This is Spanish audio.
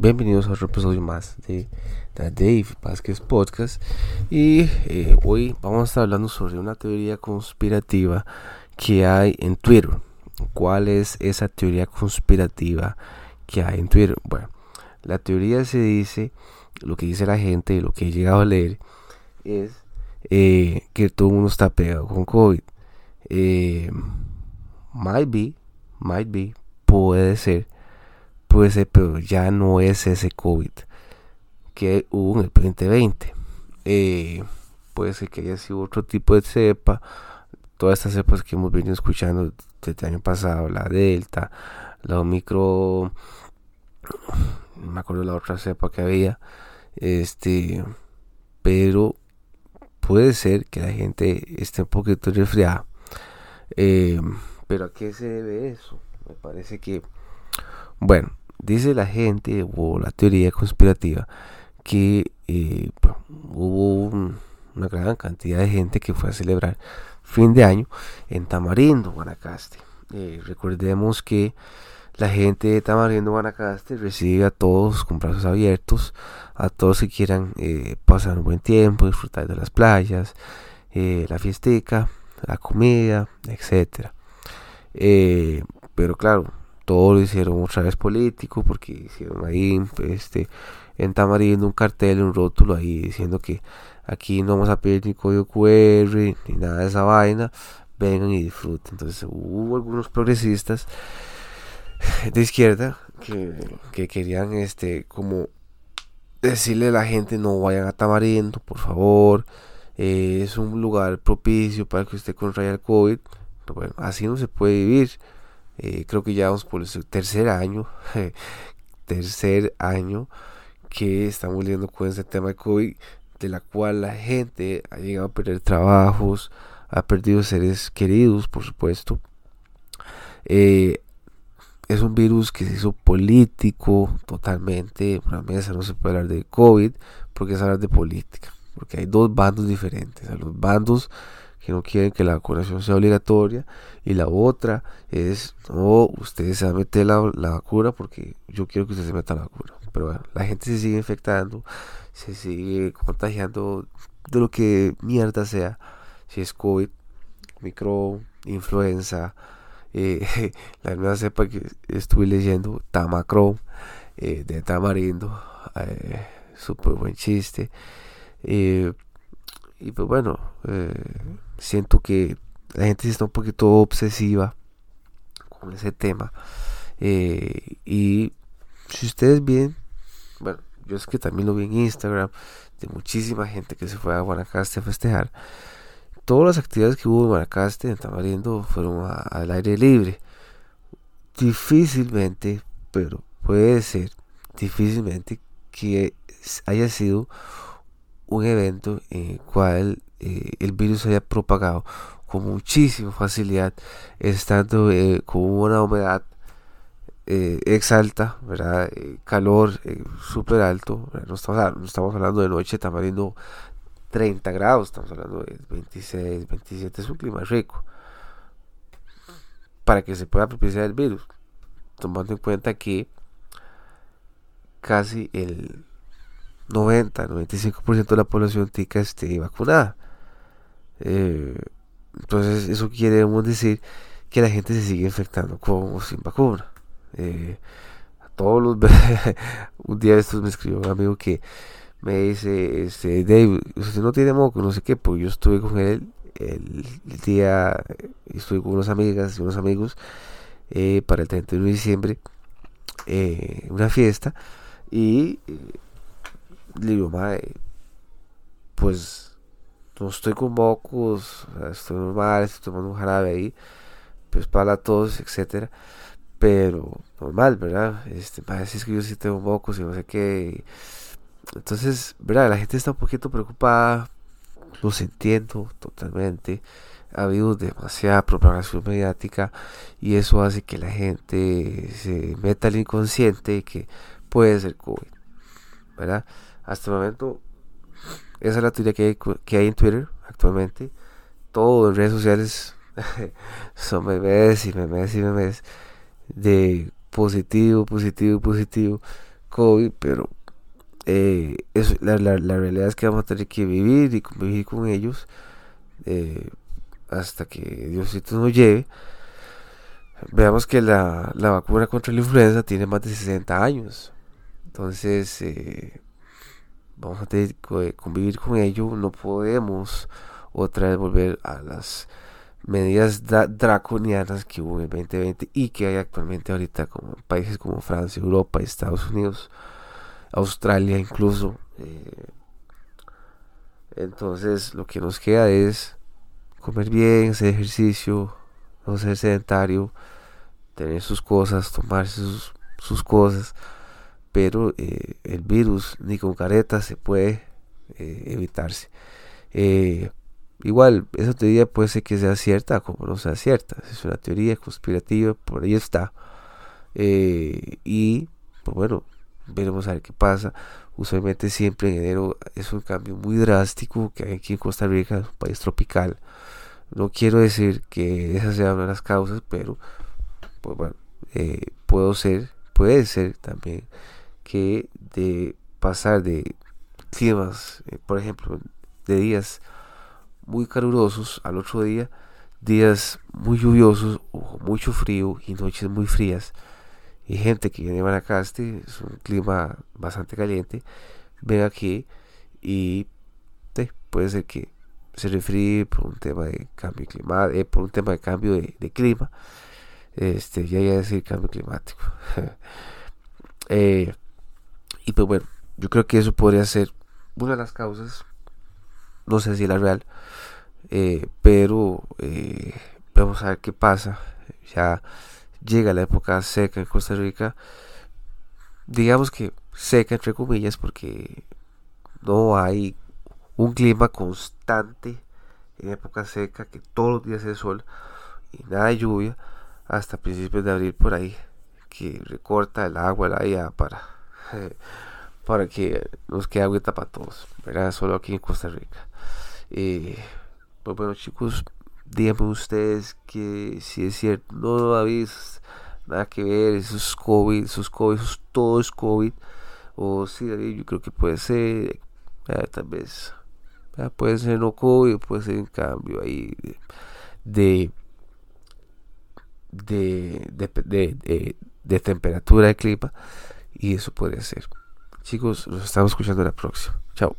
bienvenidos a otro episodio más de, Dave Vázquez Podcast. Y eh, hoy vamos a estar hablando sobre una teoría conspirativa que hay en Twitter. ¿Cuál es esa teoría conspirativa que hay en Twitter? Bueno, la teoría se dice, lo que dice la gente, lo que he llegado a leer, es eh, que todo el mundo está pegado con COVID. Eh, might be, might be, puede ser puede ser, pero ya no es ese COVID que hubo en el 2020. Eh, puede ser que haya sido otro tipo de cepa. Todas estas cepas que hemos venido escuchando desde el año pasado, la Delta, la Omicron, no me acuerdo la otra cepa que había. Este, pero puede ser que la gente esté un poquito resfriada. Eh, pero ¿a qué se debe eso? Me parece que, bueno, dice la gente o la teoría conspirativa que eh, hubo una gran cantidad de gente que fue a celebrar fin de año en Tamarindo, Guanacaste. Eh, recordemos que la gente de Tamarindo, Guanacaste recibe a todos con brazos abiertos, a todos que quieran eh, pasar un buen tiempo, disfrutar de las playas, la fiesteca, la comida, etc. pero claro, todo lo hicieron otra vez político porque hicieron ahí este en Tamarindo un cartel, un rótulo ahí diciendo que aquí no vamos a pedir ni código QR ni nada de esa vaina, vengan y disfruten. Entonces hubo algunos progresistas de izquierda que, querían este como decirle a la gente no vayan a Tamarindo, por favor. Eh, es un lugar propicio para que usted contraiga el COVID. Pero bueno, así no se puede vivir. Eh, creo que ya vamos por el tercer año, tercer año que estamos lidiando con este tema de COVID, de la cual la gente ha llegado a perder trabajos, ha perdido seres queridos, por supuesto. Eh, es un virus que se hizo político totalmente. Una mesa no se puede hablar de COVID porque es hablar de política. Porque hay dos bandos diferentes. A los bandos que no quieren que la vacunación sea obligatoria y la otra es no ustedes se van a meter la, vacuna porque yo quiero que ustedes se metan la vacuna. Pero bueno la gente se sigue infectando se sigue contagiando de lo que mierda sea si es covid micro influenza eh, la nueva cepa que estuve leyendo tamacron eh, de tamarindo eh, súper buen chiste eh, y pues bueno siento que la gente está un poquito obsesiva con ese tema. Eh, y si ustedes ven, bueno, yo es que también lo vi en Instagram, de muchísima gente que se fue a Guanacaste a festejar. Todas las actividades que hubo en Guanacaste, en Tamarindo, fueron al aire libre. Difícilmente, pero puede ser difícilmente que haya sido un evento en el cual eh, el virus haya propagado con muchísima facilidad, estando eh, con una humedad eh, exalta, ¿verdad? calor súper alto, no estamos, estamos, hablando de noche, estamos hablando 30 grados, estamos hablando de 26, 27, es un clima rico, para que se pueda propiciar el virus, tomando en cuenta que casi el 90-95% de la población tica esté vacunada. Eh, entonces eso quiere decir que la gente se sigue infectando con o sin vacuna. Eh, todos los un día de estos me escribió un amigo que me dice, este, Dave, usted no tiene moco, no sé qué, porque yo estuve con él el, día, estuve con unas amigas y unos amigos eh, para el 31 de diciembre, una fiesta, y le digo, pues no estoy con mocos, estoy normal, estoy tomando un jarabe ahí, pues para todos, etcétera. Pero normal, ¿verdad? Este, es que yo sí tengo mocos y no sé qué. Entonces, ¿verdad? La gente está un poquito preocupada, los entiendo totalmente. Ha habido demasiada propagación mediática y eso hace que la gente se meta al inconsciente que puede ser COVID, ¿verdad? Hasta el momento esa es la teoría que hay, que hay en Twitter actualmente. Todo en redes sociales son memes y memes y memes de positivo, positivo, positivo. COVID, pero eh, la, realidad es que vamos a tener que vivir y convivir con ellos eh, hasta que Diosito nos lleve. Veamos que la, vacuna contra la influenza tiene más de 60 años. Entonces, eh, vamos a tener que convivir con ello. No podemos otra vez volver a las medidas draconianas que hubo en el 2020 y que hay actualmente ahorita como en países como Francia, Europa, Estados Unidos. Australia incluso. Eh, entonces lo que nos queda es comer bien, hacer ejercicio, no ser sedentario, tener sus cosas, tomarse sus, cosas. Pero eh, el virus ni con careta se puede eh, evitarse. igual, esa teoría puede ser que sea cierta como no sea cierta. Es una teoría conspirativa, por ahí está. y, pues bueno, veremos a ver qué pasa. Usualmente siempre en enero es un cambio muy drástico que hay aquí en Costa Rica, un país tropical. No quiero decir que esa sea una de las causas, pero pues bueno, eh, puedo ser, puede ser también que de pasar de climas, eh, por ejemplo, de días muy calurosos al otro día, días muy lluviosos o mucho frío y noches muy frías y gente que viene a Guanacaste, es un clima bastante caliente, ven aquí y puede ser que se refríe por un tema de cambio climático, eh, por un tema de cambio de, clima, este, ya iba a decir cambio climático. Eh, y pues bueno, yo creo que eso podría ser una de las causas, no sé si la real, eh, pero vamos a ver qué pasa. Ya llega la época seca en Costa Rica, digamos que seca entre comillas porque no hay un clima constante en época seca que todos los días es sol y nada de lluvia hasta principios de abril por ahí que recorta el agua la ya para para que nos quede agua para todos ¿verdad? solo aquí en Costa Rica eh, pues bueno chicos díganme ustedes que si es cierto, no, no habéis nada que ver, eso es COVID, eso es COVID, eso todo es COVID. O si yo creo que puede ser, tal vez, puede ser no COVID, puede ser un cambio ahí de, de, de, de temperatura de clima. Y eso podría ser. Chicos, nos estamos escuchando la próxima. Chao.